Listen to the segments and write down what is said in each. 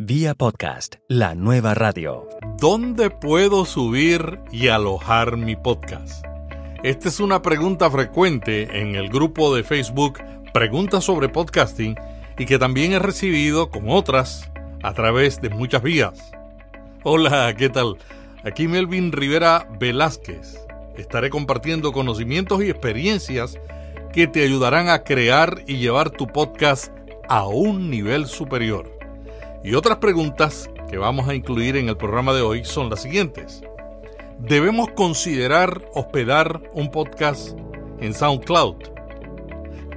Vía podcast, la nueva radio. ¿Dónde puedo subir y alojar mi podcast? Esta es una pregunta frecuente en el grupo de Facebook Preguntas sobre Podcasting y que también he recibido con otras a través de muchas vías. Hola, ¿qué tal? Aquí Melvin Rivera Velázquez. Estaré compartiendo conocimientos y experiencias que te ayudarán a crear y llevar tu podcast a un nivel superior. Y otras preguntas que vamos a incluir en el programa de hoy son las siguientes. ¿Debemos considerar hospedar un podcast en SoundCloud?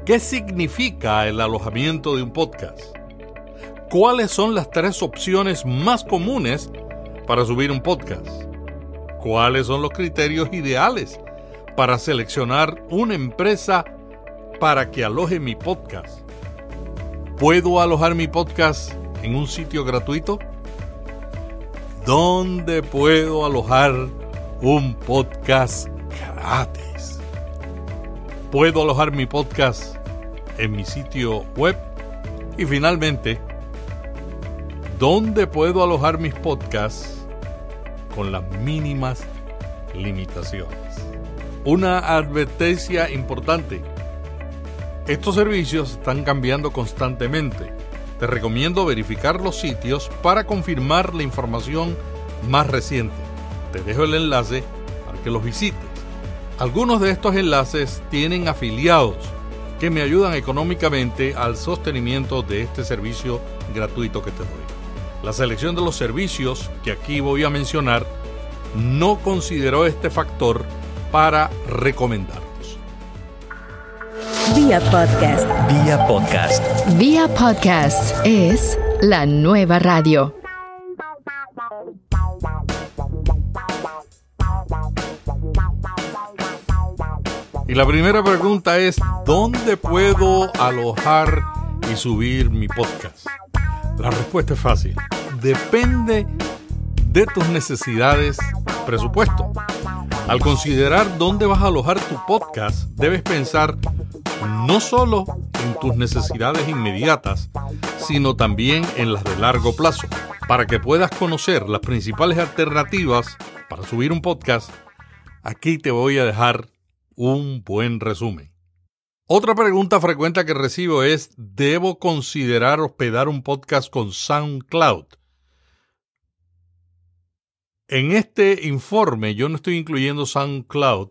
¿Qué significa el alojamiento de un podcast? ¿Cuáles son las tres opciones más comunes para subir un podcast? ¿Cuáles son los criterios ideales para seleccionar una empresa para que aloje mi podcast? ¿Puedo alojar mi podcast en un sitio gratuito? ¿Dónde puedo alojar un podcast gratis? ¿Puedo alojar mi podcast en mi sitio web? Y finalmente, ¿dónde puedo alojar mis podcasts con las mínimas limitaciones? Una advertencia importante. Estos servicios están cambiando constantemente te recomiendo verificar los sitios para confirmar la información más reciente. Te dejo el enlace para que los visites. Algunos de estos enlaces tienen afiliados que me ayudan económicamente al sostenimiento de este servicio gratuito que te doy. La selección de los servicios que aquí voy a mencionar no consideró este factor para recomendar. Vía podcast. Vía podcast. Vía podcast es la nueva radio. Y la primera pregunta es, ¿dónde puedo alojar y subir mi podcast? La respuesta es fácil. Depende de tus necesidades, presupuesto. Al considerar dónde vas a alojar tu podcast, debes pensar no solo en tus necesidades inmediatas, sino también en las de largo plazo. Para que puedas conocer las principales alternativas para subir un podcast, aquí te voy a dejar un buen resumen. Otra pregunta frecuente que recibo es, ¿debo considerar hospedar un podcast con SoundCloud? En este informe yo no estoy incluyendo SoundCloud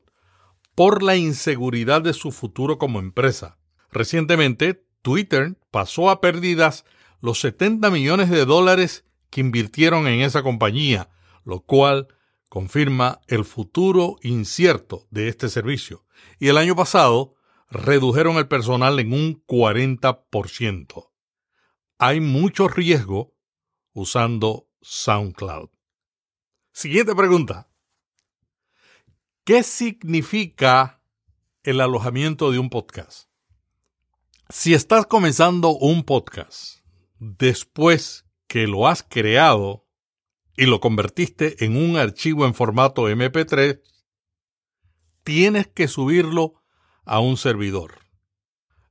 por la inseguridad de su futuro como empresa. Recientemente, Twitter pasó a pérdidas los 70 millones de dólares que invirtieron en esa compañía, lo cual confirma el futuro incierto de este servicio. Y el año pasado redujeron el personal en un 40%. Hay mucho riesgo usando SoundCloud. Siguiente pregunta. ¿Qué significa el alojamiento de un podcast? Si estás comenzando un podcast después que lo has creado y lo convertiste en un archivo en formato MP3, tienes que subirlo a un servidor.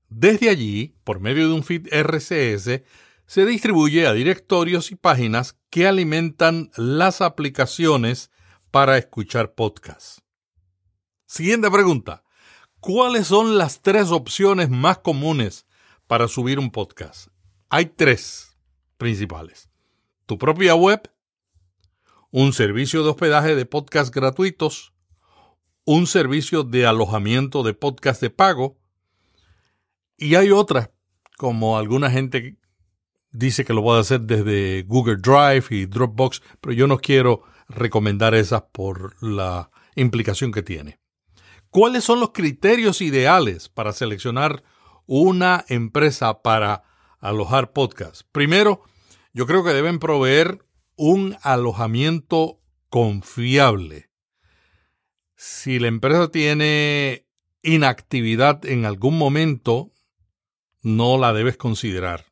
Desde allí, por medio de un feed RCS, se distribuye a directorios y páginas que alimentan las aplicaciones para escuchar podcasts. Siguiente pregunta. ¿Cuáles son las tres opciones más comunes para subir un podcast? Hay tres principales. Tu propia web, un servicio de hospedaje de podcast gratuitos, un servicio de alojamiento de podcast de pago, y hay otras, como alguna gente dice que lo puede hacer desde Google Drive y Dropbox, pero yo no quiero recomendar esas por la implicación que tiene. ¿Cuáles son los criterios ideales para seleccionar una empresa para alojar podcasts? Primero, yo creo que deben proveer un alojamiento confiable. Si la empresa tiene inactividad en algún momento, no la debes considerar.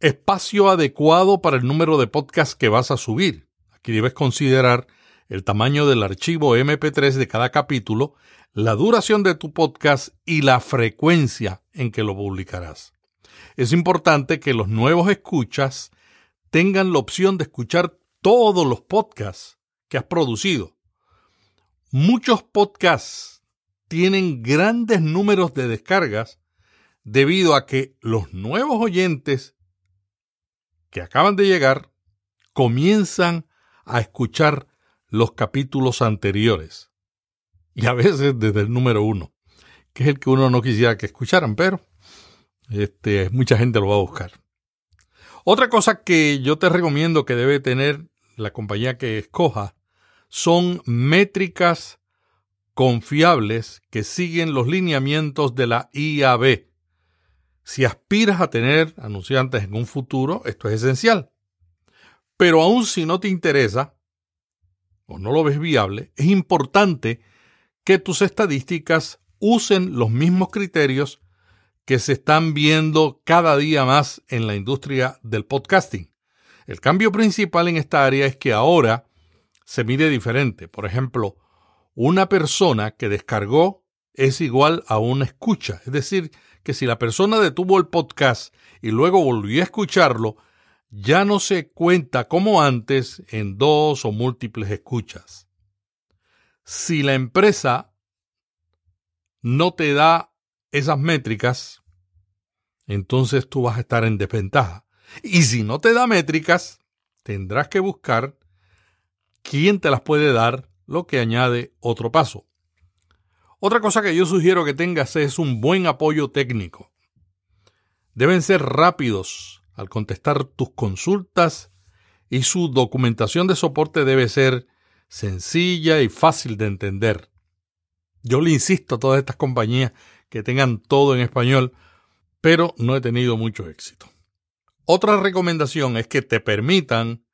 Espacio adecuado para el número de podcasts que vas a subir. Aquí debes considerar el tamaño del archivo MP3 de cada capítulo, la duración de tu podcast y la frecuencia en que lo publicarás. Es importante que los nuevos escuchas tengan la opción de escuchar todos los podcasts que has producido. Muchos podcasts tienen grandes números de descargas debido a que los nuevos oyentes que acaban de llegar comienzan a escuchar los capítulos anteriores. Y a veces desde el número uno, que es el que uno no quisiera que escucharan, pero este, mucha gente lo va a buscar. Otra cosa que yo te recomiendo que debe tener la compañía que escoja son métricas confiables que siguen los lineamientos de la IAB. Si aspiras a tener anunciantes en un futuro, esto es esencial. Pero aun si no te interesa o no lo ves viable, es importante que tus estadísticas usen los mismos criterios que se están viendo cada día más en la industria del podcasting. El cambio principal en esta área es que ahora se mide diferente. Por ejemplo, una persona que descargó es igual a una escucha. Es decir, que si la persona detuvo el podcast y luego volvió a escucharlo, ya no se cuenta como antes en dos o múltiples escuchas. Si la empresa no te da esas métricas, entonces tú vas a estar en desventaja. Y si no te da métricas, tendrás que buscar quién te las puede dar, lo que añade otro paso. Otra cosa que yo sugiero que tengas es un buen apoyo técnico. Deben ser rápidos al contestar tus consultas y su documentación de soporte debe ser sencilla y fácil de entender. Yo le insisto a todas estas compañías que tengan todo en español, pero no he tenido mucho éxito. Otra recomendación es que te permitan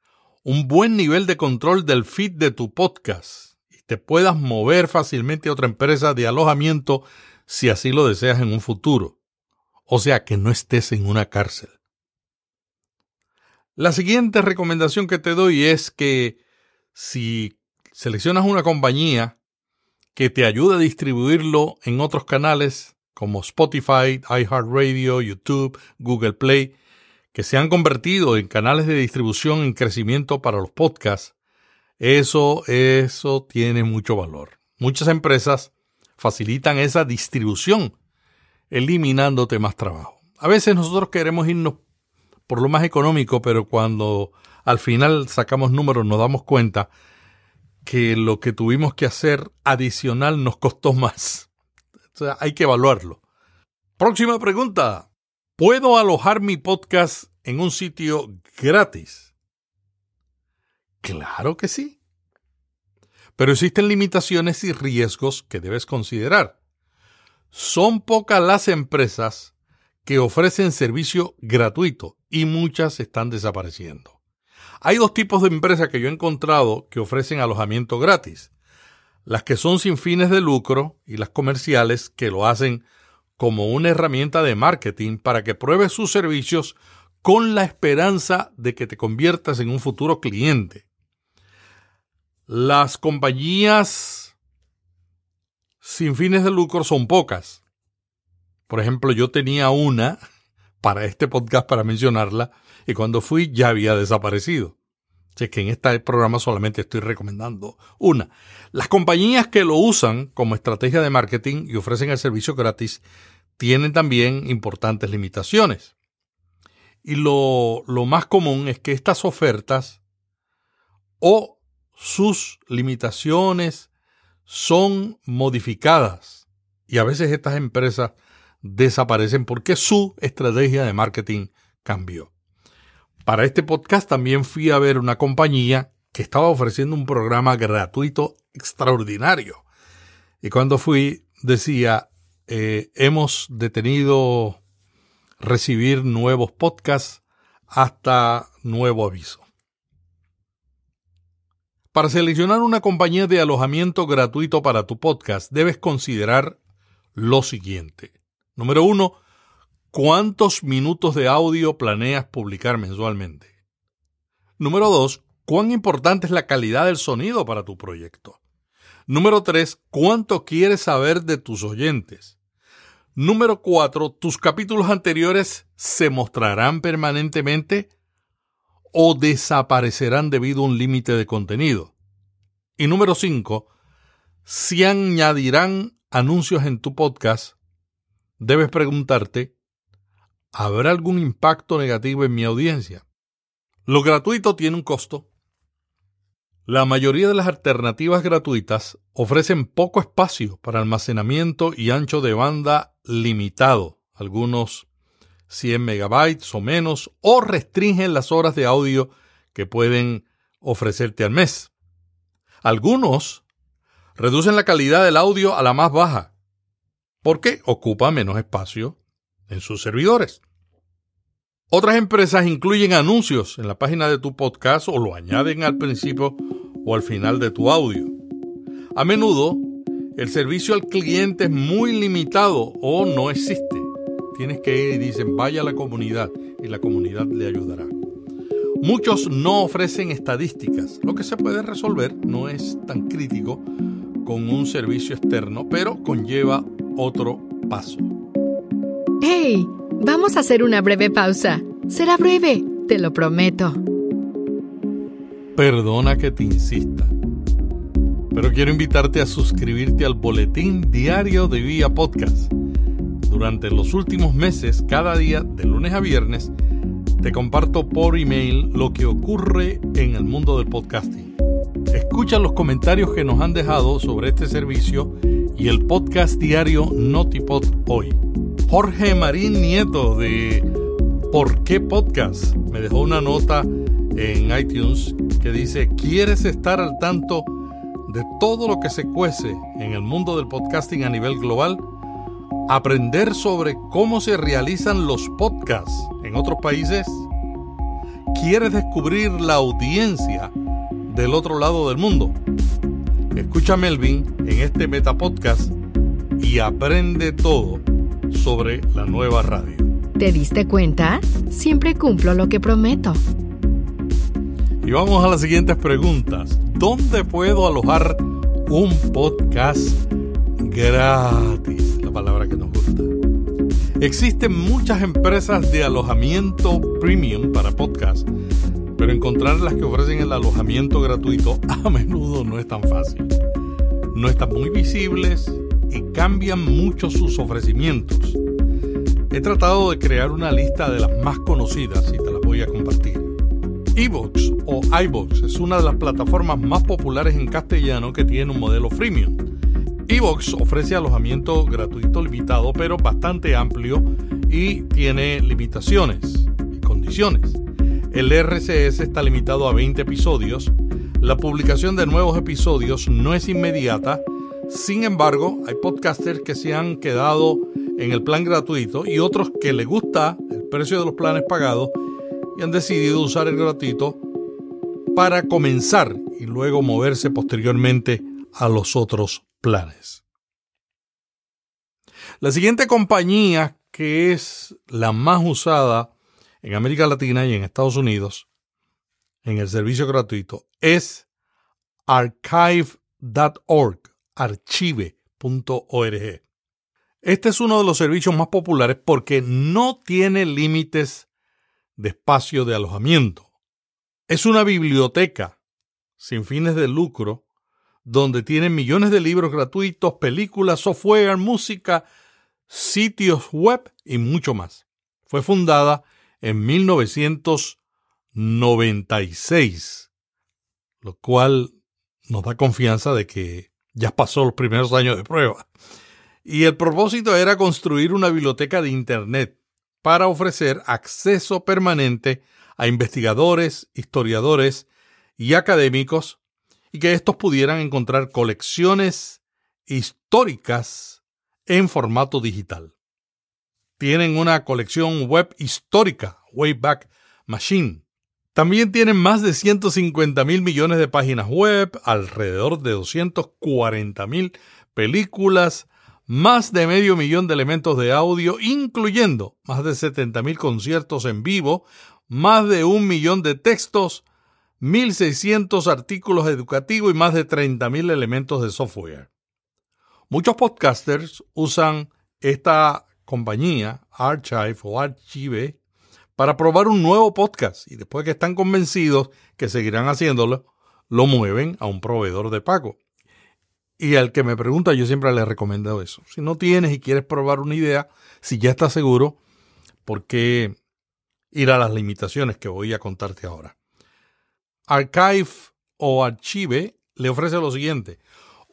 un buen nivel de control del feed de tu podcast y te puedas mover fácilmente a otra empresa de alojamiento si así lo deseas en un futuro. O sea, que no estés en una cárcel. La siguiente recomendación que te doy es que si seleccionas una compañía que te ayude a distribuirlo en otros canales como Spotify, iHeartRadio, YouTube, Google Play, que se han convertido en canales de distribución en crecimiento para los podcasts, eso, eso tiene mucho valor. Muchas empresas facilitan esa distribución, eliminándote más trabajo. A veces nosotros queremos irnos por lo más económico, pero cuando al final sacamos números nos damos cuenta que lo que tuvimos que hacer adicional nos costó más. O sea, hay que evaluarlo. Próxima pregunta. ¿Puedo alojar mi podcast en un sitio gratis? Claro que sí. Pero existen limitaciones y riesgos que debes considerar. Son pocas las empresas que ofrecen servicio gratuito y muchas están desapareciendo. Hay dos tipos de empresas que yo he encontrado que ofrecen alojamiento gratis. Las que son sin fines de lucro y las comerciales que lo hacen como una herramienta de marketing para que pruebes sus servicios con la esperanza de que te conviertas en un futuro cliente. Las compañías sin fines de lucro son pocas. Por ejemplo, yo tenía una para este podcast para mencionarla y cuando fui ya había desaparecido. Así que en este programa solamente estoy recomendando una. Las compañías que lo usan como estrategia de marketing y ofrecen el servicio gratis tienen también importantes limitaciones. Y lo, lo más común es que estas ofertas o sus limitaciones son modificadas. Y a veces estas empresas desaparecen porque su estrategia de marketing cambió. Para este podcast también fui a ver una compañía que estaba ofreciendo un programa gratuito extraordinario. Y cuando fui decía, eh, hemos detenido recibir nuevos podcasts hasta nuevo aviso. Para seleccionar una compañía de alojamiento gratuito para tu podcast, debes considerar lo siguiente. Número uno, ¿cuántos minutos de audio planeas publicar mensualmente? Número dos, ¿cuán importante es la calidad del sonido para tu proyecto? Número tres, ¿cuánto quieres saber de tus oyentes? Número cuatro, ¿tus capítulos anteriores se mostrarán permanentemente? o desaparecerán debido a un límite de contenido. Y número 5, si añadirán anuncios en tu podcast, debes preguntarte, ¿habrá algún impacto negativo en mi audiencia? Lo gratuito tiene un costo. La mayoría de las alternativas gratuitas ofrecen poco espacio para almacenamiento y ancho de banda limitado, algunos 100 megabytes o menos, o restringen las horas de audio que pueden ofrecerte al mes. Algunos reducen la calidad del audio a la más baja, porque ocupa menos espacio en sus servidores. Otras empresas incluyen anuncios en la página de tu podcast o lo añaden al principio o al final de tu audio. A menudo, el servicio al cliente es muy limitado o no existe. Tienes que ir y dicen vaya a la comunidad y la comunidad le ayudará. Muchos no ofrecen estadísticas. Lo que se puede resolver no es tan crítico con un servicio externo, pero conlleva otro paso. ¡Hey! Vamos a hacer una breve pausa. Será breve, te lo prometo. Perdona que te insista, pero quiero invitarte a suscribirte al boletín diario de Vía Podcast. Durante los últimos meses, cada día, de lunes a viernes, te comparto por email lo que ocurre en el mundo del podcasting. Escucha los comentarios que nos han dejado sobre este servicio y el podcast diario Notipod hoy. Jorge Marín Nieto de ¿Por qué Podcast? Me dejó una nota en iTunes que dice, ¿quieres estar al tanto de todo lo que se cuece en el mundo del podcasting a nivel global? aprender sobre cómo se realizan los podcasts en otros países? ¿Quieres descubrir la audiencia del otro lado del mundo? Escucha a Melvin en este Metapodcast y aprende todo sobre la nueva radio. ¿Te diste cuenta? Siempre cumplo lo que prometo. Y vamos a las siguientes preguntas. ¿Dónde puedo alojar un podcast gratis? palabra que nos gusta. Existen muchas empresas de alojamiento premium para podcast, pero encontrar las que ofrecen el alojamiento gratuito a menudo no es tan fácil. No están muy visibles y cambian mucho sus ofrecimientos. He tratado de crear una lista de las más conocidas y te las voy a compartir. Evox o iVox es una de las plataformas más populares en castellano que tiene un modelo freemium Evox ofrece alojamiento gratuito limitado, pero bastante amplio y tiene limitaciones y condiciones. El RCS está limitado a 20 episodios. La publicación de nuevos episodios no es inmediata. Sin embargo, hay podcasters que se han quedado en el plan gratuito y otros que les gusta el precio de los planes pagados y han decidido usar el gratuito para comenzar y luego moverse posteriormente a los otros planes. La siguiente compañía, que es la más usada en América Latina y en Estados Unidos en el servicio gratuito, es archive.org, archive.org. Este es uno de los servicios más populares porque no tiene límites de espacio de alojamiento. Es una biblioteca sin fines de lucro donde tienen millones de libros gratuitos, películas, software, música, sitios web y mucho más. Fue fundada en 1996, lo cual nos da confianza de que ya pasó los primeros años de prueba. Y el propósito era construir una biblioteca de Internet para ofrecer acceso permanente a investigadores, historiadores y académicos y que estos pudieran encontrar colecciones históricas en formato digital. Tienen una colección web histórica, Wayback Machine. También tienen más de 150 mil millones de páginas web, alrededor de 240 mil películas, más de medio millón de elementos de audio, incluyendo más de 70 mil conciertos en vivo, más de un millón de textos, 1.600 artículos educativos y más de 30.000 elementos de software. Muchos podcasters usan esta compañía, Archive o Archive, para probar un nuevo podcast y después que están convencidos que seguirán haciéndolo, lo mueven a un proveedor de pago. Y al que me pregunta, yo siempre le recomiendo eso. Si no tienes y quieres probar una idea, si ya estás seguro, ¿por qué ir a las limitaciones que voy a contarte ahora? Archive o Archive le ofrece lo siguiente.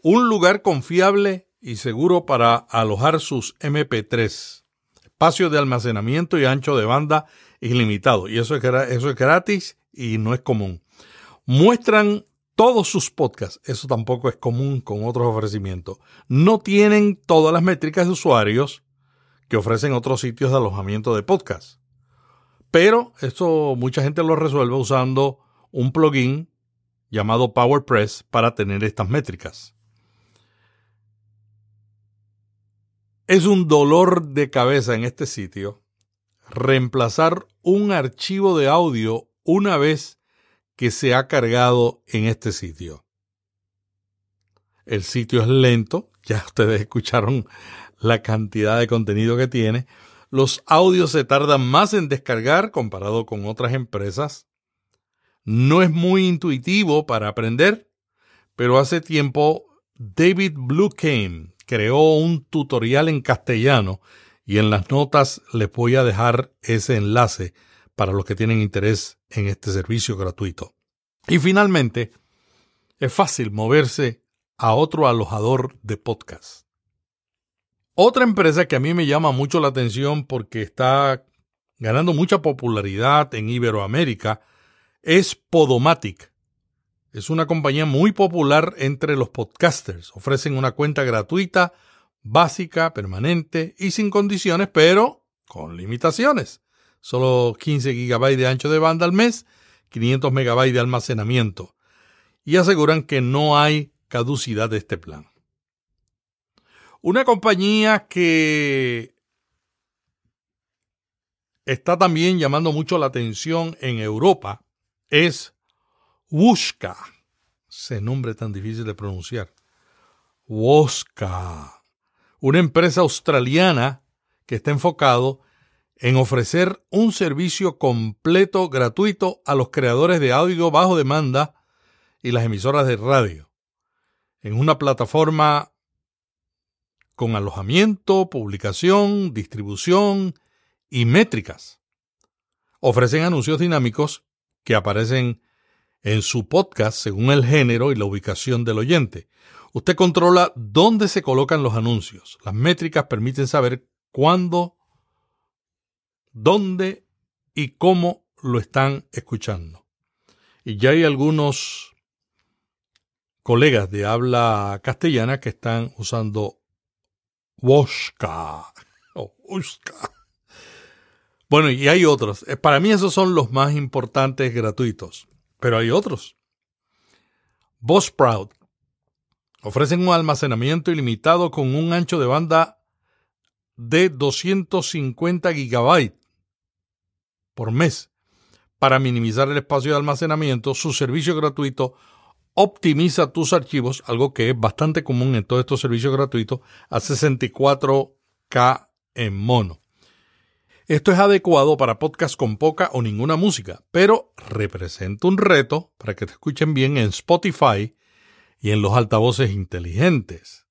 Un lugar confiable y seguro para alojar sus MP3. Espacio de almacenamiento y ancho de banda ilimitado. Y eso es, eso es gratis y no es común. Muestran todos sus podcasts. Eso tampoco es común con otros ofrecimientos. No tienen todas las métricas de usuarios que ofrecen otros sitios de alojamiento de podcasts. Pero esto mucha gente lo resuelve usando un plugin llamado PowerPress para tener estas métricas. Es un dolor de cabeza en este sitio reemplazar un archivo de audio una vez que se ha cargado en este sitio. El sitio es lento, ya ustedes escucharon la cantidad de contenido que tiene. Los audios se tardan más en descargar comparado con otras empresas. No es muy intuitivo para aprender, pero hace tiempo David Bluecame creó un tutorial en castellano y en las notas les voy a dejar ese enlace para los que tienen interés en este servicio gratuito. Y finalmente, es fácil moverse a otro alojador de podcast. Otra empresa que a mí me llama mucho la atención porque está ganando mucha popularidad en Iberoamérica es Podomatic. Es una compañía muy popular entre los podcasters. Ofrecen una cuenta gratuita, básica, permanente y sin condiciones, pero con limitaciones solo 15 GB de ancho de banda al mes, 500 MB de almacenamiento, y aseguran que no hay caducidad de este plan. Una compañía que está también llamando mucho la atención en Europa es Wushka. Ese nombre tan difícil de pronunciar. Wushka. Una empresa australiana que está enfocado en ofrecer un servicio completo gratuito a los creadores de audio bajo demanda y las emisoras de radio, en una plataforma con alojamiento, publicación, distribución y métricas. Ofrecen anuncios dinámicos que aparecen en su podcast según el género y la ubicación del oyente. Usted controla dónde se colocan los anuncios. Las métricas permiten saber cuándo dónde y cómo lo están escuchando. Y ya hay algunos colegas de habla castellana que están usando Woshka Bueno, y hay otros. Eh, para mí esos son los más importantes gratuitos, pero hay otros. Buzzsprout ofrecen un almacenamiento ilimitado con un ancho de banda de 250 gigabytes por mes. Para minimizar el espacio de almacenamiento, su servicio gratuito optimiza tus archivos, algo que es bastante común en todos estos servicios gratuitos, a 64K en mono. Esto es adecuado para podcasts con poca o ninguna música, pero representa un reto para que te escuchen bien en Spotify y en los altavoces inteligentes.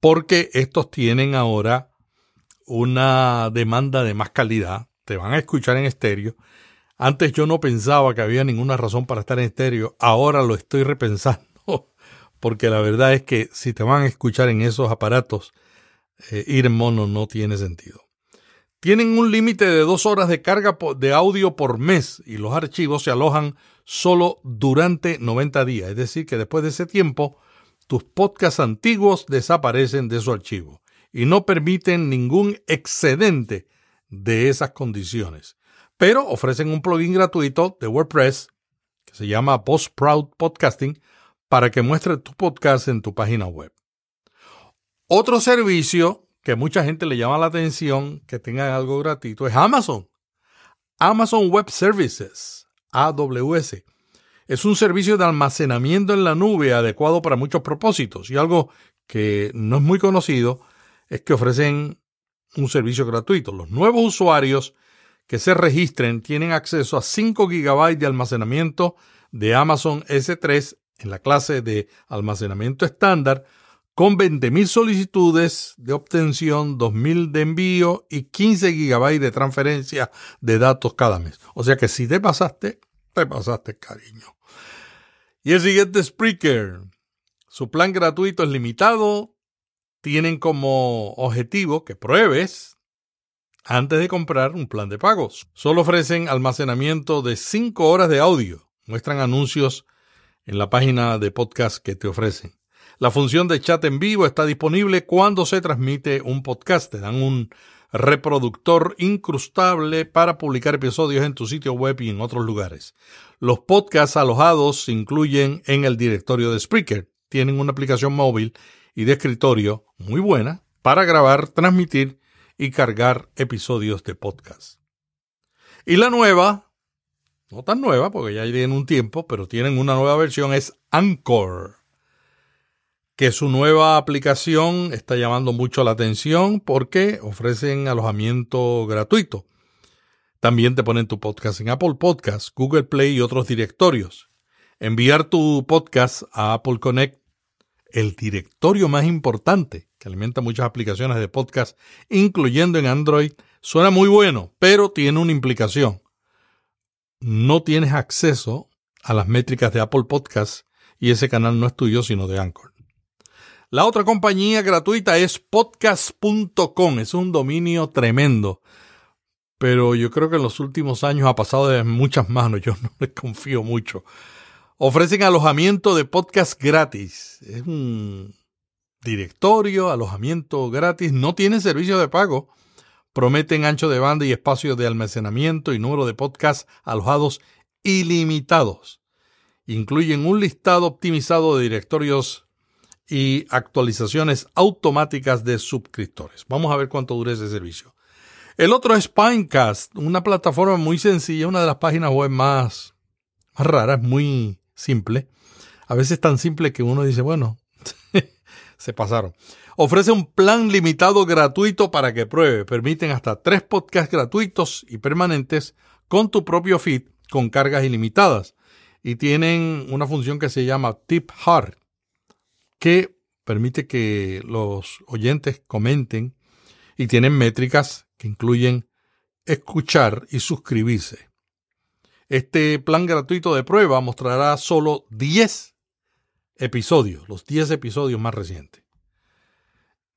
Porque estos tienen ahora una demanda de más calidad te van a escuchar en estéreo. Antes yo no pensaba que había ninguna razón para estar en estéreo, ahora lo estoy repensando, porque la verdad es que si te van a escuchar en esos aparatos, eh, ir mono no tiene sentido. Tienen un límite de dos horas de carga de audio por mes y los archivos se alojan solo durante 90 días, es decir, que después de ese tiempo tus podcasts antiguos desaparecen de su archivo y no permiten ningún excedente de esas condiciones. Pero ofrecen un plugin gratuito de WordPress que se llama Proud Podcasting para que muestre tu podcast en tu página web. Otro servicio que mucha gente le llama la atención que tenga algo gratuito es Amazon. Amazon Web Services, AWS. Es un servicio de almacenamiento en la nube adecuado para muchos propósitos y algo que no es muy conocido es que ofrecen un servicio gratuito. Los nuevos usuarios que se registren tienen acceso a 5 GB de almacenamiento de Amazon S3 en la clase de almacenamiento estándar con 20.000 solicitudes de obtención, 2.000 de envío y 15 GB de transferencia de datos cada mes. O sea que si te pasaste, te pasaste cariño. Y el siguiente Spreaker. Su plan gratuito es limitado. Tienen como objetivo que pruebes antes de comprar un plan de pagos. Solo ofrecen almacenamiento de 5 horas de audio. Muestran anuncios en la página de podcast que te ofrecen. La función de chat en vivo está disponible cuando se transmite un podcast. Te dan un reproductor incrustable para publicar episodios en tu sitio web y en otros lugares. Los podcasts alojados se incluyen en el directorio de Spreaker. Tienen una aplicación móvil y de escritorio muy buena para grabar, transmitir y cargar episodios de podcast. Y la nueva, no tan nueva porque ya tienen un tiempo, pero tienen una nueva versión, es Anchor que su nueva aplicación está llamando mucho la atención porque ofrecen alojamiento gratuito. También te ponen tu podcast en Apple Podcasts, Google Play y otros directorios. Enviar tu podcast a Apple Connect, el directorio más importante que alimenta muchas aplicaciones de podcast, incluyendo en Android, suena muy bueno, pero tiene una implicación. No tienes acceso a las métricas de Apple Podcasts y ese canal no es tuyo, sino de Anchor. La otra compañía gratuita es podcast.com. Es un dominio tremendo. Pero yo creo que en los últimos años ha pasado de muchas manos. Yo no les confío mucho. Ofrecen alojamiento de podcast gratis. Es un directorio, alojamiento gratis. No tienen servicio de pago. Prometen ancho de banda y espacio de almacenamiento y número de podcasts alojados ilimitados. Incluyen un listado optimizado de directorios y actualizaciones automáticas de suscriptores. Vamos a ver cuánto dura ese servicio. El otro es Pinecast, una plataforma muy sencilla, una de las páginas web más, más raras, muy simple. A veces tan simple que uno dice, bueno, se pasaron. Ofrece un plan limitado gratuito para que pruebe. Permiten hasta tres podcasts gratuitos y permanentes con tu propio feed con cargas ilimitadas. Y tienen una función que se llama Tip Hard, que permite que los oyentes comenten y tienen métricas que incluyen escuchar y suscribirse. Este plan gratuito de prueba mostrará solo 10 episodios, los 10 episodios más recientes.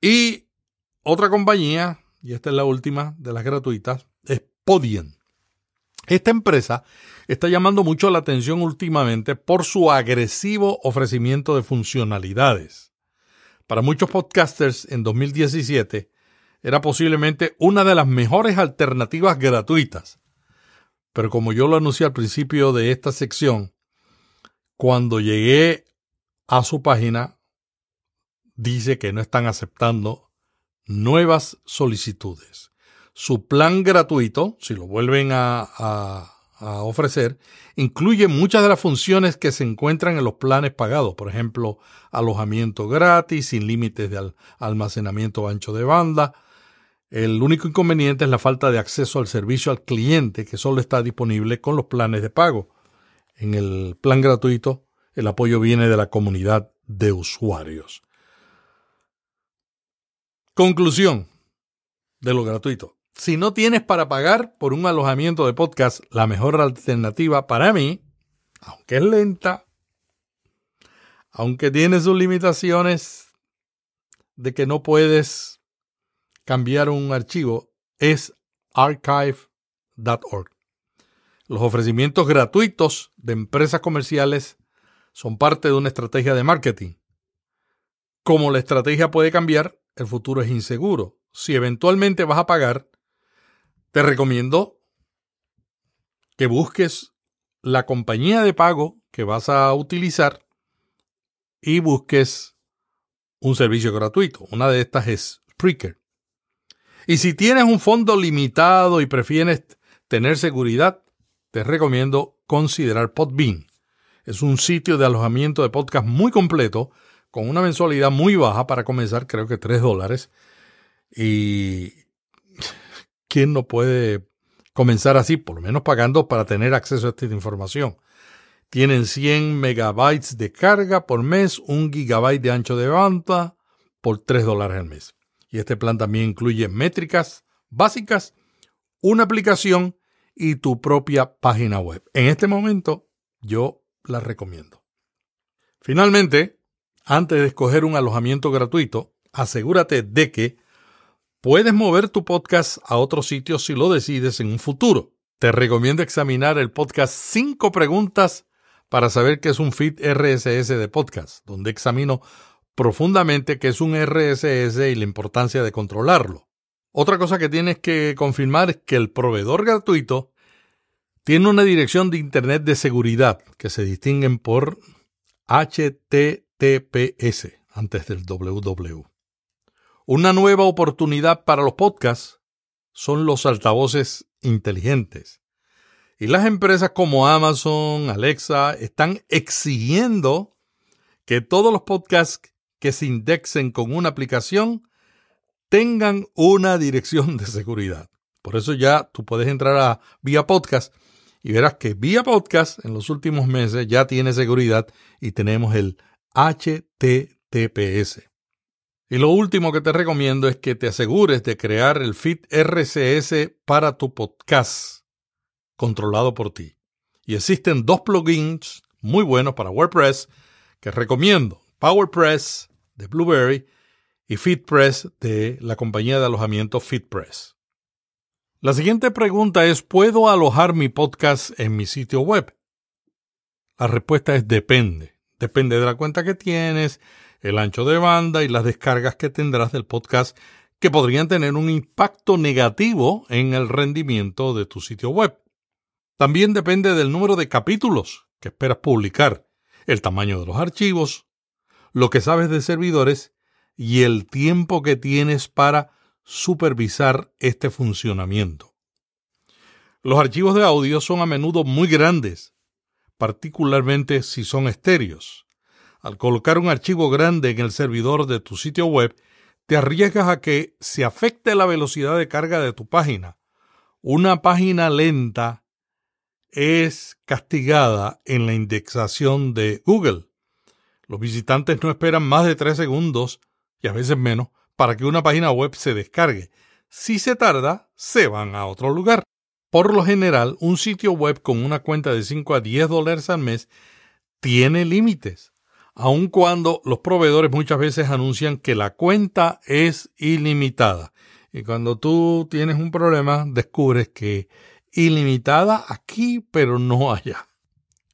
Y otra compañía, y esta es la última de las gratuitas, es Podium. Esta empresa está llamando mucho la atención últimamente por su agresivo ofrecimiento de funcionalidades. Para muchos podcasters en 2017 era posiblemente una de las mejores alternativas gratuitas. Pero como yo lo anuncié al principio de esta sección, cuando llegué a su página, dice que no están aceptando nuevas solicitudes. Su plan gratuito, si lo vuelven a, ofrecer incluye muchas de las funciones que se encuentran en los planes pagados, por ejemplo, alojamiento gratis, sin límites de almacenamiento ancho de banda. El único inconveniente es la falta de acceso al servicio al cliente, que solo está disponible con los planes de pago. En el plan gratuito, el apoyo viene de la comunidad de usuarios. Conclusión de lo gratuito. Si no tienes para pagar por un alojamiento de podcast, la mejor alternativa para mí, aunque es lenta, aunque tiene sus limitaciones de que no puedes cambiar un archivo, es archive.org. Los ofrecimientos gratuitos de empresas comerciales son parte de una estrategia de marketing. Como la estrategia puede cambiar, el futuro es inseguro. Si eventualmente vas a pagar, te recomiendo que busques la compañía de pago que vas a utilizar y busques un servicio gratuito. Una de estas es Spreaker. Y si tienes un fondo limitado y prefieres tener seguridad, te recomiendo considerar Podbean. Es un sitio de alojamiento de podcast muy completo, con una mensualidad muy baja para comenzar, creo que 3 dólares. Y ¿quién no puede comenzar así, por lo menos pagando para tener acceso a esta información. Tienen 100 megabytes de carga por mes, un gigabyte de ancho de banda por 3 dólares al mes. Y este plan también incluye métricas básicas, una aplicación y tu propia página web. En este momento yo la recomiendo. Finalmente, antes de escoger un alojamiento gratuito, asegúrate de que puedes mover tu podcast a otro sitio si lo decides en un futuro. Te recomiendo examinar el podcast 5 preguntas para saber qué es un feed RSS de podcast, donde examino profundamente qué es un RSS y la importancia de controlarlo. Otra cosa que tienes que confirmar es que el proveedor gratuito tiene una dirección de Internet de seguridad que se distinguen por HTTPS antes del www. Una nueva oportunidad para los podcasts son los altavoces inteligentes. Y las empresas como Amazon, Alexa, están exigiendo que todos los podcasts que se indexen con una aplicación tengan una dirección de seguridad. Por eso ya tú puedes entrar a Vía Podcast y verás que Vía Podcast en los últimos meses ya tiene seguridad y tenemos el HTTPS. Y lo último que te recomiendo es que te asegures de crear el feed RCS para tu podcast, controlado por ti. Y existen dos plugins muy buenos para WordPress que recomiendo. PowerPress de Blueberry y FeedPress de la compañía de alojamiento FeedPress. La siguiente pregunta es, ¿puedo alojar mi podcast en mi sitio web? La respuesta es depende. Depende de la cuenta que tienes, el ancho de banda y las descargas que tendrás del podcast que podrían tener un impacto negativo en el rendimiento de tu sitio web. También depende del número de capítulos que esperas publicar, el tamaño de los archivos, lo que sabes de servidores y el tiempo que tienes para supervisar este funcionamiento. Los archivos de audio son a menudo muy grandes, particularmente si son estéreos. Al colocar un archivo grande en el servidor de tu sitio web, te arriesgas a que se afecte la velocidad de carga de tu página. Una página lenta es castigada en la indexación de Google. Los visitantes no esperan más de tres segundos, y a veces menos, para que una página web se descargue. Si se tarda, se van a otro lugar. Por lo general, un sitio web con una cuenta de 5 a 10 dólares al mes tiene límites, aun cuando los proveedores muchas veces anuncian que la cuenta es ilimitada. Y cuando tú tienes un problema, descubres que ilimitada aquí, pero no allá.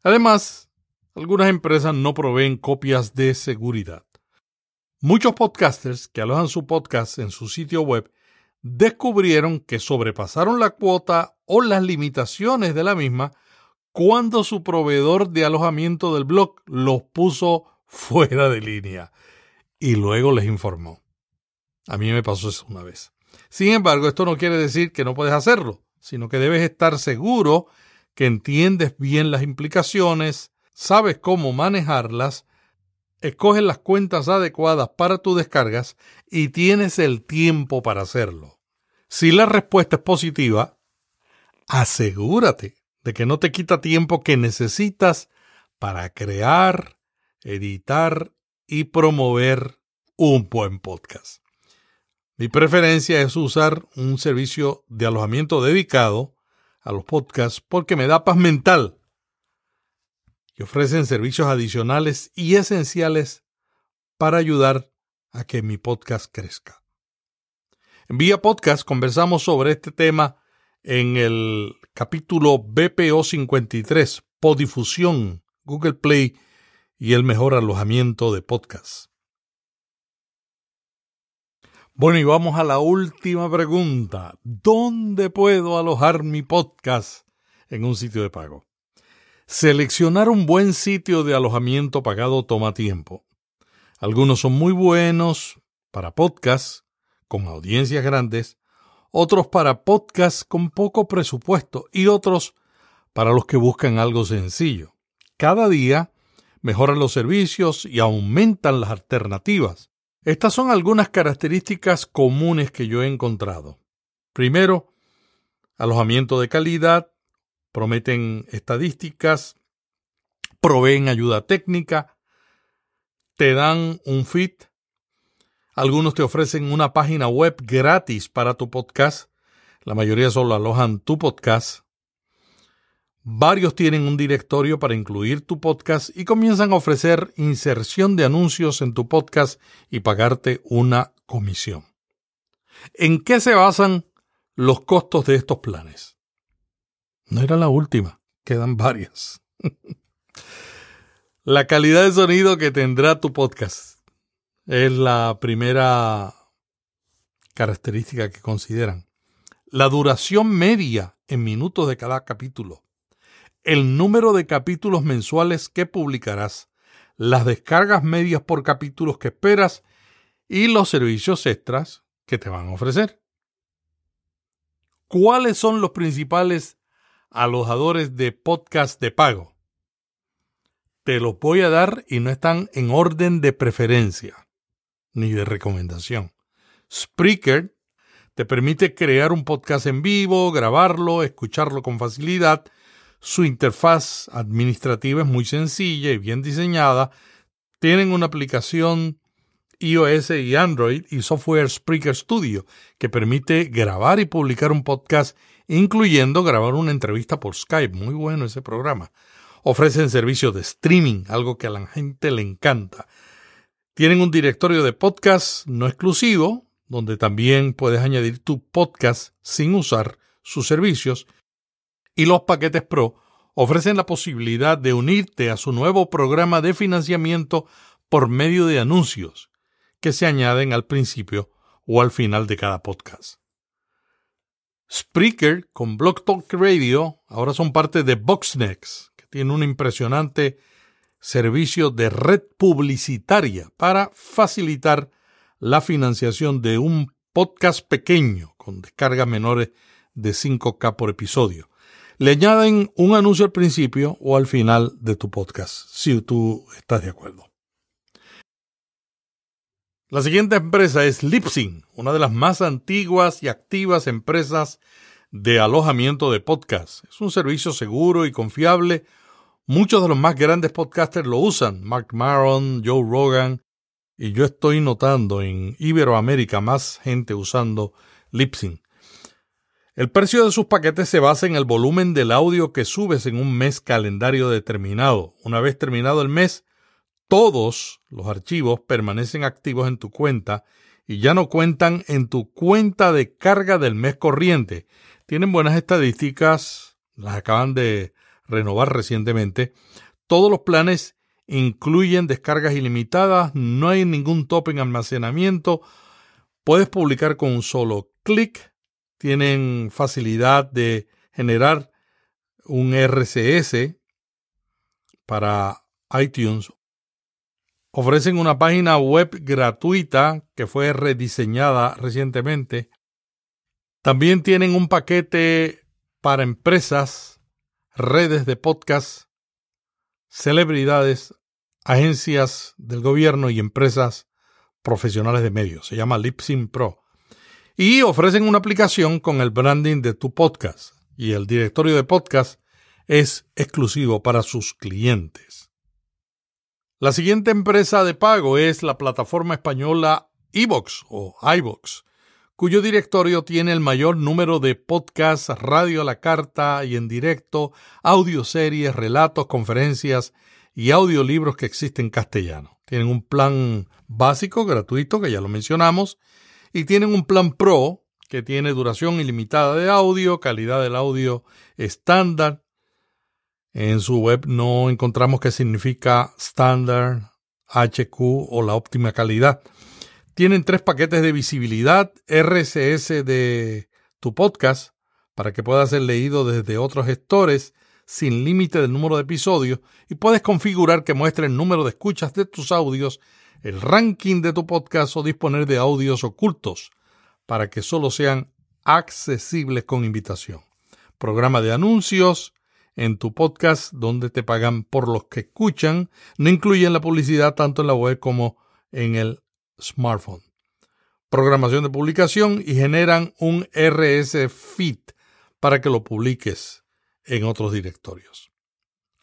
Además, algunas empresas no proveen copias de seguridad. Muchos podcasters que alojan su podcast en su sitio web descubrieron que sobrepasaron la cuota o las limitaciones de la misma cuando su proveedor de alojamiento del blog los puso fuera de línea y luego les informó. A mí me pasó eso una vez. Sin embargo, esto no quiere decir que no puedes hacerlo, sino que debes estar seguro que entiendes bien las implicaciones, sabes cómo manejarlas escoges las cuentas adecuadas para tus descargas y tienes el tiempo para hacerlo. Si la respuesta es positiva, asegúrate de que no te quita tiempo que necesitas para crear, editar y promover un buen podcast. Mi preferencia es usar un servicio de alojamiento dedicado a los podcasts porque me da paz mental y ofrecen servicios adicionales y esenciales para ayudar a que mi podcast crezca. En Vía Podcast conversamos sobre este tema en el capítulo BPO 53, Podifusión, Google Play y el mejor alojamiento de podcast. Bueno, y vamos a la última pregunta. ¿Dónde puedo alojar mi podcast en un sitio de pago? Seleccionar un buen sitio de alojamiento pagado toma tiempo. Algunos son muy buenos para podcasts con audiencias grandes, otros para podcasts con poco presupuesto y otros para los que buscan algo sencillo. Cada día mejoran los servicios y aumentan las alternativas. Estas son algunas características comunes que yo he encontrado. Primero, alojamiento de calidad, prometen estadísticas, proveen ayuda técnica, te dan un feed, algunos te ofrecen una página web gratis para tu podcast, la mayoría solo alojan tu podcast. Varios tienen un directorio para incluir tu podcast y comienzan a ofrecer inserción de anuncios en tu podcast y pagarte una comisión. ¿En qué se basan los costos de estos planes? No era la última, quedan varias. la calidad de sonido que tendrá tu podcast es la primera característica que consideran. La duración media en minutos de cada capítulo. El número de capítulos mensuales que publicarás. Las descargas medias por capítulos que esperas y los servicios extras que te van a ofrecer. ¿Cuáles son los principales alojadores de podcast de pago? Te los voy a dar y no están en orden de preferencia ni de recomendación. Spreaker te permite crear un podcast en vivo, grabarlo, escucharlo con facilidad. Su interfaz administrativa es muy sencilla y bien diseñada. Tienen una aplicación iOS y Android y software Spreaker Studio, que permite grabar y publicar un podcast, incluyendo grabar una entrevista por Skype. Muy bueno ese programa. Ofrecen servicios de streaming, algo que a la gente le encanta. Tienen un directorio de podcast no exclusivo, donde también puedes añadir tu podcast sin usar sus servicios. Y los paquetes Pro ofrecen la posibilidad de unirte a su nuevo programa de financiamiento por medio de anuncios que se añaden al principio o al final de cada podcast. Spreaker con Blog Talk Radio ahora son parte de Boxnex, que tiene un impresionante servicio de red publicitaria para facilitar la financiación de un podcast pequeño con descargas menores de 5K por episodio. Le añaden un anuncio al principio o al final de tu podcast, si tú estás de acuerdo. La siguiente empresa es Lipsyn, una de las más antiguas y activas empresas de alojamiento de podcast. Es un servicio seguro y confiable. Muchos de los más grandes podcasters lo usan. Mark Maron, Joe Rogan. Y yo estoy notando en Iberoamérica más gente usando Lipsyn. El precio de sus paquetes se basa en el volumen del audio que subes en un mes calendario determinado. Una vez terminado el mes, todos los archivos permanecen activos en tu cuenta y ya no cuentan en tu cuenta de carga del mes corriente. Tienen buenas estadísticas, las acaban de renovar recientemente. Todos los planes incluyen descargas ilimitadas, no hay ningún tope en almacenamiento, puedes publicar con un solo clic, tienen facilidad de generar un RCS para iTunes Ofrecen una página web gratuita que fue rediseñada recientemente. También tienen un paquete para empresas, redes de podcast, celebridades, agencias del gobierno y empresas profesionales de medios. Se llama Lipsyn Pro. Y ofrecen una aplicación con el branding de tu podcast. Y el directorio de podcast es exclusivo para sus clientes. La siguiente empresa de pago es la plataforma española iVox o iVox, cuyo directorio tiene el mayor número de podcasts, radio a la carta y en directo, audioseries, relatos, conferencias y audiolibros que existen en castellano. Tienen un plan básico, gratuito, que ya lo mencionamos, y tienen un plan pro, que tiene duración ilimitada de audio, calidad del audio estándar, en su web no encontramos qué significa estándar, HQ o la óptima calidad. Tienen tres paquetes de visibilidad RSS de tu podcast para que pueda ser leído desde otros gestores sin límite del número de episodios y puedes configurar que muestre el número de escuchas de tus audios, el ranking de tu podcast o disponer de audios ocultos para que solo sean accesibles con invitación. Programa de anuncios, en tu podcast donde te pagan por los que escuchan, no incluyen la publicidad tanto en la web como en el smartphone. Programación de publicación y generan un RS feed para que lo publiques en otros directorios.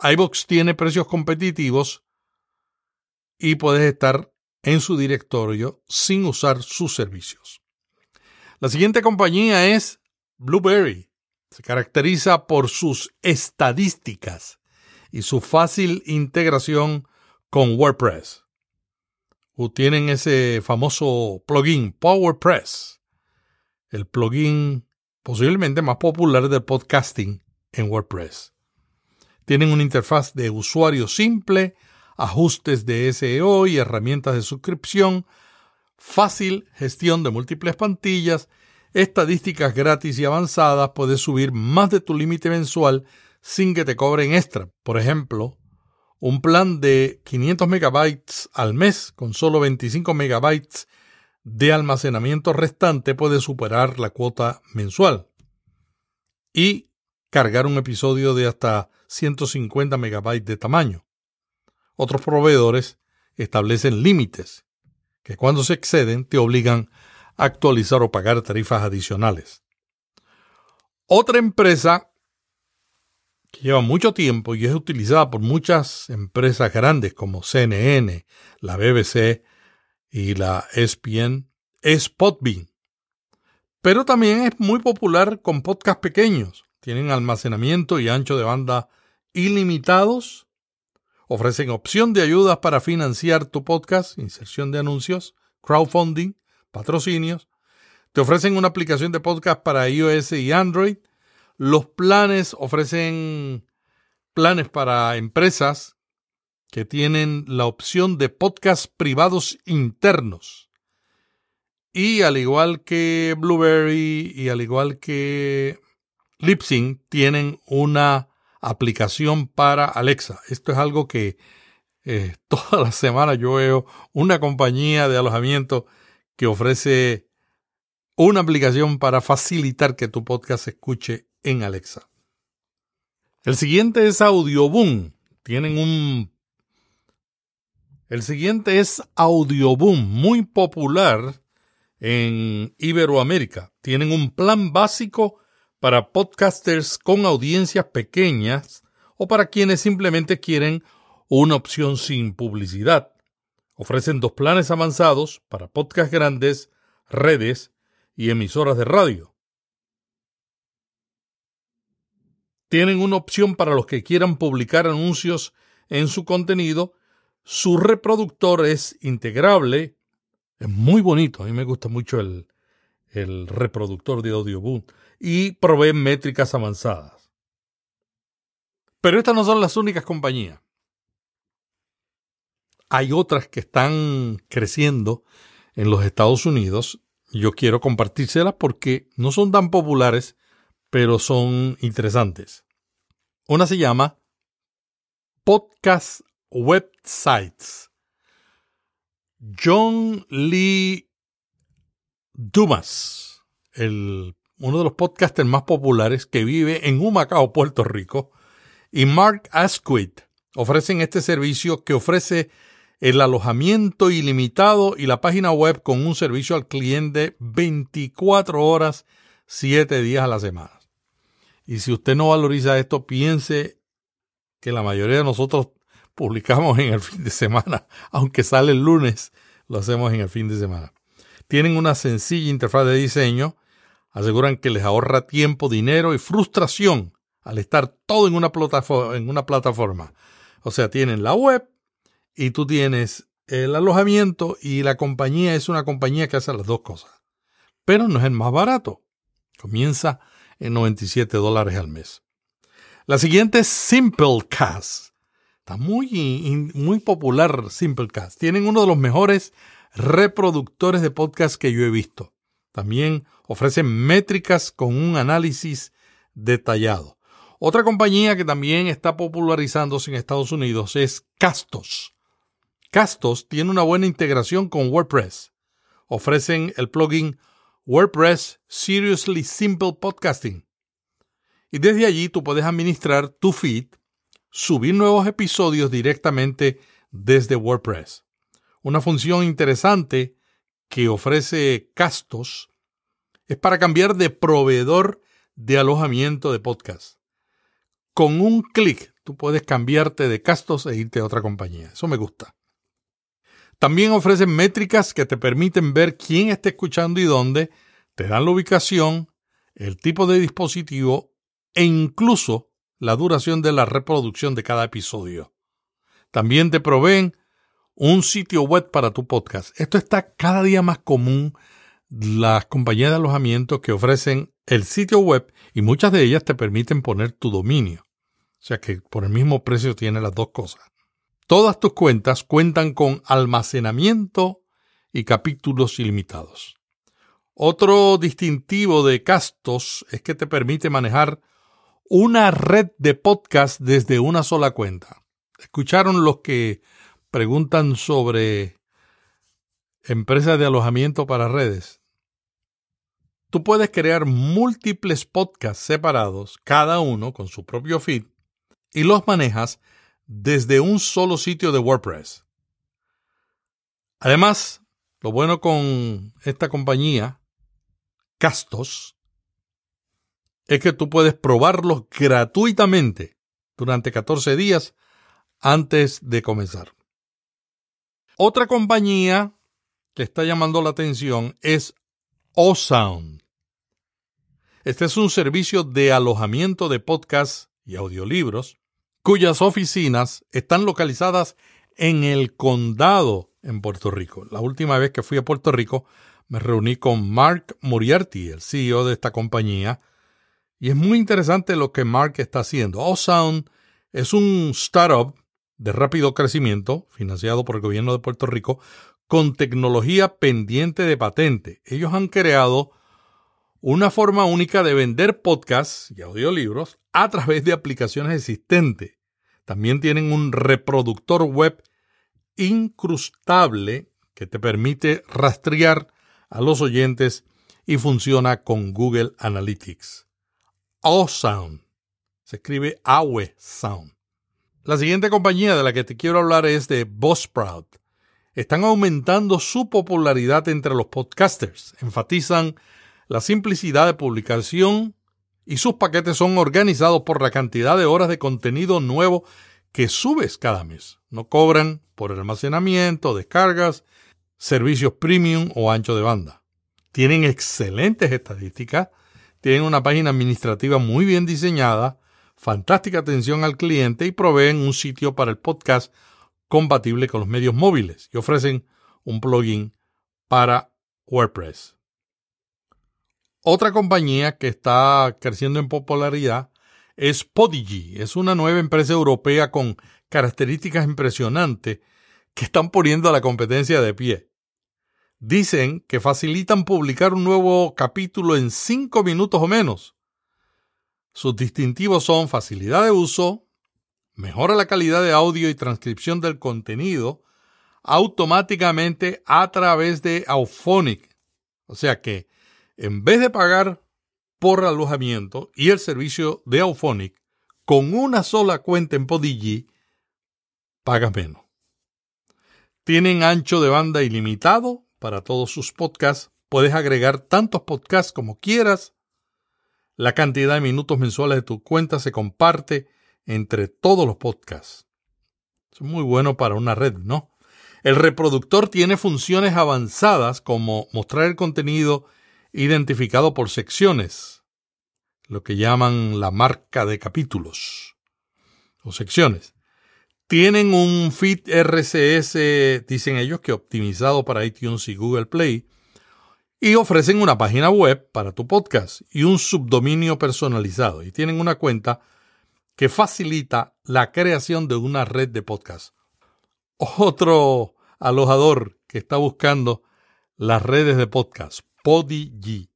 iBox tiene precios competitivos y puedes estar en su directorio sin usar sus servicios. La siguiente compañía es Blueberry. Se caracteriza por sus estadísticas y su fácil integración con WordPress. O tienen ese famoso plugin PowerPress, el plugin posiblemente más popular del podcasting en WordPress. Tienen una interfaz de usuario simple, ajustes de SEO y herramientas de suscripción, fácil gestión de múltiples pantallas, estadísticas gratis y avanzadas, puedes subir más de tu límite mensual sin que te cobren extra. Por ejemplo, un plan de 500 megabytes al mes con solo 25 megabytes de almacenamiento restante puede superar la cuota mensual. Y cargar un episodio de hasta 150 megabytes de tamaño. Otros proveedores establecen límites que cuando se exceden te obligan a actualizar o pagar tarifas adicionales. Otra empresa que lleva mucho tiempo y es utilizada por muchas empresas grandes como CNN, la BBC y la ESPN es Podbean. Pero también es muy popular con podcasts pequeños. Tienen almacenamiento y ancho de banda ilimitados Ofrecen opción de ayudas para financiar tu podcast, inserción de anuncios, crowdfunding, patrocinios. Te ofrecen una aplicación de podcast para iOS y Android. Los planes ofrecen planes para empresas que tienen la opción de podcast privados internos. Y al igual que Blueberry y al igual que Lipsync, tienen una aplicación para Alexa. Esto es algo que eh, toda la semana yo veo una compañía de alojamiento que ofrece una aplicación para facilitar que tu podcast se escuche en Alexa. El siguiente es Audioboom. Tienen un... El siguiente es Audioboom, muy popular en Iberoamérica. Tienen un plan básico para podcasters con audiencias pequeñas o para quienes simplemente quieren una opción sin publicidad. Ofrecen dos planes avanzados para podcasts grandes, redes y emisoras de radio. Tienen una opción para los que quieran publicar anuncios en su contenido. Su reproductor es integrable. Es muy bonito. A mí me gusta mucho el, el reproductor de Audioboom y proveen métricas avanzadas. Pero estas no son las únicas compañías. Hay otras que están creciendo en los Estados Unidos. Yo quiero compartírselas porque no son tan populares, pero son interesantes. Una se llama Podcast Websites. John Lee Dumas, uno de los podcasters más populares que vive en Humacao, Puerto Rico, y Mark Asquith ofrecen este servicio que ofrece el alojamiento ilimitado y la página web con un servicio al cliente 24 horas, 7 días a la semana. Y si usted no valoriza esto, piense que la mayoría de nosotros publicamos en el fin de semana, aunque sale el lunes, lo hacemos en el fin de semana. Tienen una sencilla interfaz de diseño aseguran que les ahorra tiempo, dinero y frustración al estar todo en una, plataforma, en una plataforma. O sea, tienen la web y tú tienes el alojamiento y la compañía es una compañía que hace las dos cosas. Pero no es el más barato. Comienza en 97 dólares al mes. La siguiente es Simplecast. Está muy, muy popular Simplecast. Tienen uno de los mejores reproductores de podcast que yo he visto. También ofrecen métricas con un análisis detallado. Otra compañía que también está popularizándose en Estados Unidos es Castos. Castos tiene una buena integración con WordPress. Ofrecen el plugin WordPress Seriously Simple Podcasting. Y desde allí tú puedes administrar tu feed, subir nuevos episodios directamente desde WordPress. Una función interesante que ofrece Castos es para cambiar de proveedor de alojamiento de podcast. Con un clic tú puedes cambiarte de Castos e irte a otra compañía. Eso me gusta. También ofrecen métricas que te permiten ver quién está escuchando y dónde, te dan la ubicación, el tipo de dispositivo e incluso la duración de la reproducción de cada episodio. También te proveen un sitio web para tu podcast. Esto está cada día más común. Las compañías de alojamiento que ofrecen el sitio web y muchas de ellas te permiten poner tu dominio. O sea que por el mismo precio tiene las dos cosas. Todas tus cuentas cuentan con almacenamiento y capítulos ilimitados. Otro distintivo de Castos es que te permite manejar una red de podcast desde una sola cuenta. ¿Escucharon los que preguntan sobre empresas de alojamiento para redes? Tú puedes crear múltiples podcasts separados, cada uno con su propio feed, y los manejas desde un solo sitio de WordPress. Además, lo bueno con esta compañía, Castos, es que tú puedes probarlos gratuitamente durante 14 días antes de comenzar. Otra compañía que está llamando la atención es OSound. Este es un servicio de alojamiento de podcasts y audiolibros cuyas oficinas están localizadas en el condado en Puerto Rico. La última vez que fui a Puerto Rico me reuní con Mark Moriarty, el CEO de esta compañía, y es muy interesante lo que Mark está haciendo. OSound es un startup de rápido crecimiento, financiado por el gobierno de Puerto Rico, con tecnología pendiente de patente. Ellos han creado una forma única de vender podcasts y audiolibros a través de aplicaciones existentes. También tienen un reproductor web incrustable que te permite rastrear a los oyentes y funciona con Google Analytics. Sound. Se escribe Awe Sound. La siguiente compañía de la que te quiero hablar es de Buzzsprout. Están aumentando su popularidad entre los podcasters. Enfatizan la simplicidad de publicación y sus paquetes son organizados por la cantidad de horas de contenido nuevo que subes cada mes. No cobran por almacenamiento, descargas, servicios premium o ancho de banda. Tienen excelentes estadísticas, tienen una página administrativa muy bien diseñada, fantástica atención al cliente y proveen un sitio para el podcast compatible con los medios móviles y ofrecen un plugin para WordPress. Otra compañía que está creciendo en popularidad es Podigy. Es una nueva empresa europea con características impresionantes que están poniendo a la competencia de pie. Dicen que facilitan publicar un nuevo capítulo en cinco minutos o menos. Sus distintivos son facilidad de uso, mejora la calidad de audio y transcripción del contenido automáticamente a través de Auphonic. O sea que en vez de pagar por alojamiento y el servicio de Auphonic con una sola cuenta en Podigy, pagas menos. Tienen ancho de banda ilimitado para todos sus podcasts. Puedes agregar tantos podcasts como quieras. La cantidad de minutos mensuales de tu cuenta se comparte entre todos los podcasts. Es muy bueno para una red, ¿no? El reproductor tiene funciones avanzadas como mostrar el contenido identificado por secciones, lo que llaman la marca de capítulos o secciones. Tienen un feed RCS, dicen ellos, que optimizado para iTunes y Google Play, y ofrecen una página web para tu podcast y un subdominio personalizado. Y tienen una cuenta que facilita la creación de una red de podcast. Otro alojador que está buscando las redes de podcast, Podigy.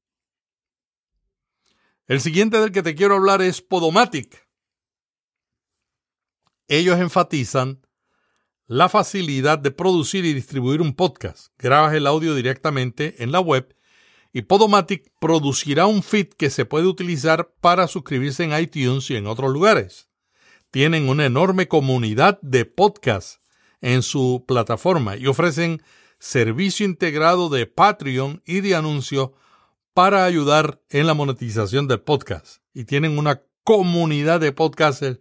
El siguiente del que te quiero hablar es Podomatic. Ellos enfatizan la facilidad de producir y distribuir un podcast. Grabas el audio directamente en la web y Podomatic producirá un feed que se puede utilizar para suscribirse en iTunes y en otros lugares. Tienen una enorme comunidad de podcasts en su plataforma y ofrecen servicio integrado de Patreon y de anuncio para ayudar en la monetización del podcast. Y tienen una comunidad de podcasters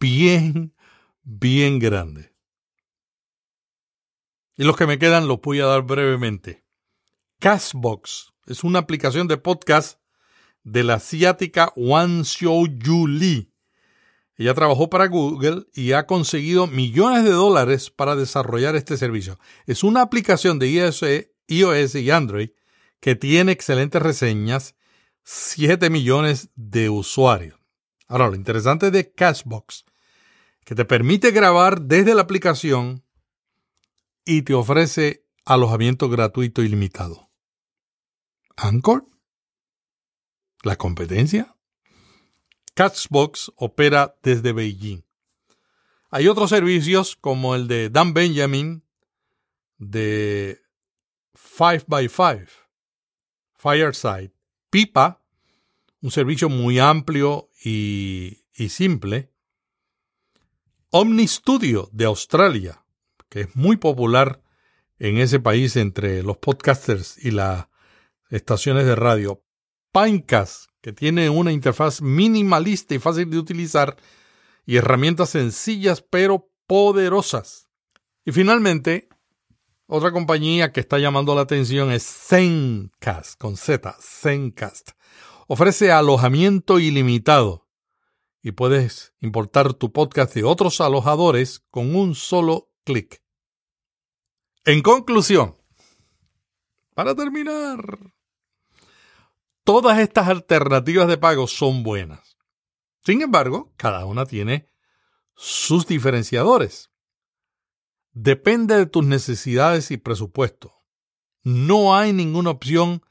bien, bien grande. Y los que me quedan los voy a dar brevemente. Castbox es una aplicación de podcast de la asiática Wan Xiu Lee. Ella trabajó para Google y ha conseguido millones de dólares para desarrollar este servicio. Es una aplicación de iOS, y Android que tiene excelentes reseñas, 7 millones de usuarios. Ahora, lo interesante de Cashbox, que te permite grabar desde la aplicación y te ofrece alojamiento gratuito ilimitado. Anchor, la competencia. Catchbox opera desde Beijing. Hay otros servicios como el de Dan Benjamin de 5x5, Fireside, Pipa, un servicio muy amplio y, simple. Omni Studio de Australia, que es muy popular en ese país entre los podcasters y las estaciones de radio. Pinecast, que tiene una interfaz minimalista y fácil de utilizar y herramientas sencillas pero poderosas. Y finalmente, otra compañía que está llamando la atención es Zencast, con Z, Zencast. Ofrece alojamiento ilimitado y puedes importar tu podcast de otros alojadores con un solo clic. En conclusión, para terminar, todas estas alternativas de pago son buenas. Sin embargo, cada una tiene sus diferenciadores. Depende de tus necesidades y presupuesto. No hay ninguna opción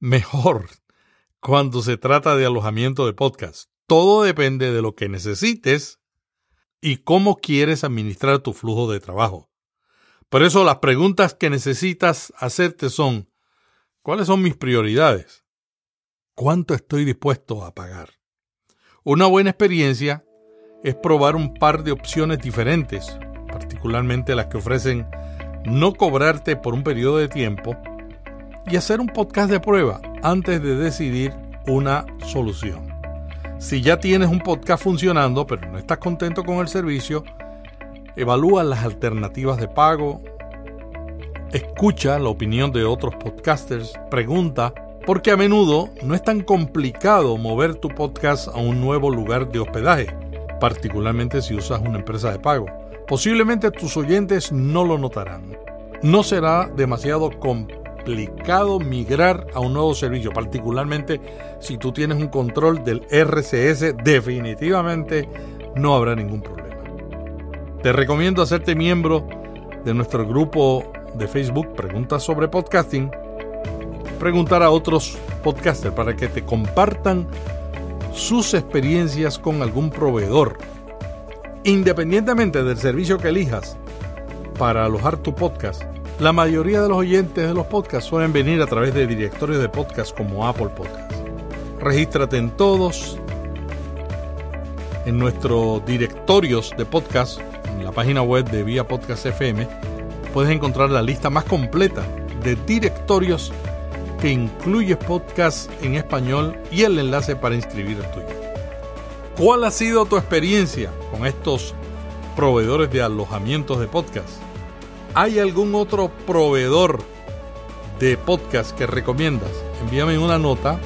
mejor cuando se trata de alojamiento de podcast. Todo depende de lo que necesites y cómo quieres administrar tu flujo de trabajo. Por eso las preguntas que necesitas hacerte son, ¿cuáles son mis prioridades? ¿Cuánto estoy dispuesto a pagar? Una buena experiencia es probar un par de opciones diferentes particularmente las que ofrecen no cobrarte por un periodo de tiempo, y hacer un podcast de prueba antes de decidir una solución. Si ya tienes un podcast funcionando pero no estás contento con el servicio, evalúa las alternativas de pago, escucha la opinión de otros podcasters, pregunta, porque a menudo no es tan complicado mover tu podcast a un nuevo lugar de hospedaje, particularmente si usas una empresa de pago. Posiblemente tus oyentes no lo notarán. No será demasiado complicado migrar a un nuevo servicio, particularmente si tú tienes un control del RCS, definitivamente no habrá ningún problema. Te recomiendo hacerte miembro de nuestro grupo de Facebook Preguntas sobre Podcasting, preguntar a otros podcasters para que te compartan sus experiencias con algún proveedor Independientemente del servicio que elijas para alojar tu podcast, la mayoría de los oyentes de los podcasts suelen venir a través de directorios de podcast como Apple Podcasts. Regístrate en todos, en nuestros directorios de podcast, en la página web de Vía Podcast FM, puedes encontrar la lista más completa de directorios que incluye podcast en español y el enlace para inscribir el tuyo. ¿Cuál ha sido tu experiencia con estos proveedores de alojamientos de podcast? ¿Hay algún otro proveedor de podcast que recomiendas? Envíame una nota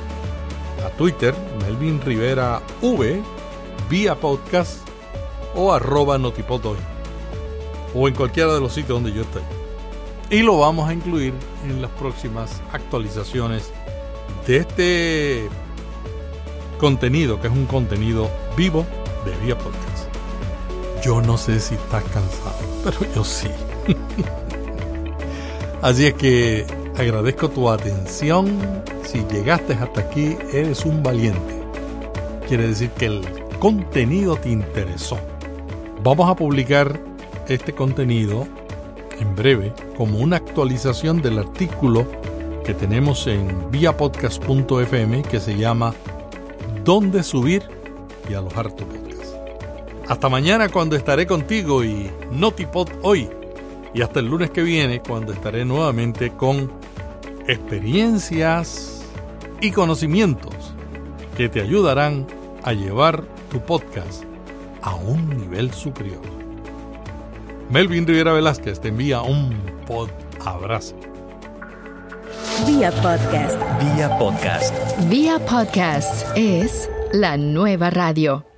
a Twitter, Melvin Rivera V, vía podcast o arroba notipotoy o en cualquiera de los sitios donde yo estoy. Y lo vamos a incluir en las próximas actualizaciones de este contenido, que es un contenido vivo de Vía Podcast. Yo no sé si estás cansado, pero yo sí. Así es que agradezco tu atención. Si llegaste hasta aquí, eres un valiente. Quiere decir que el contenido te interesó. Vamos a publicar este contenido en breve como una actualización del artículo que tenemos en viapodcast.fm que se llama dónde subir y alojar tu podcast. Hasta mañana cuando estaré contigo y Notipod hoy. Y hasta el lunes que viene cuando estaré nuevamente con experiencias y conocimientos que te ayudarán a llevar tu podcast a un nivel superior. Melvin Rivera Velázquez te envía un pod abrazo. Vía podcast. Vía podcast. Vía podcast es la nueva radio.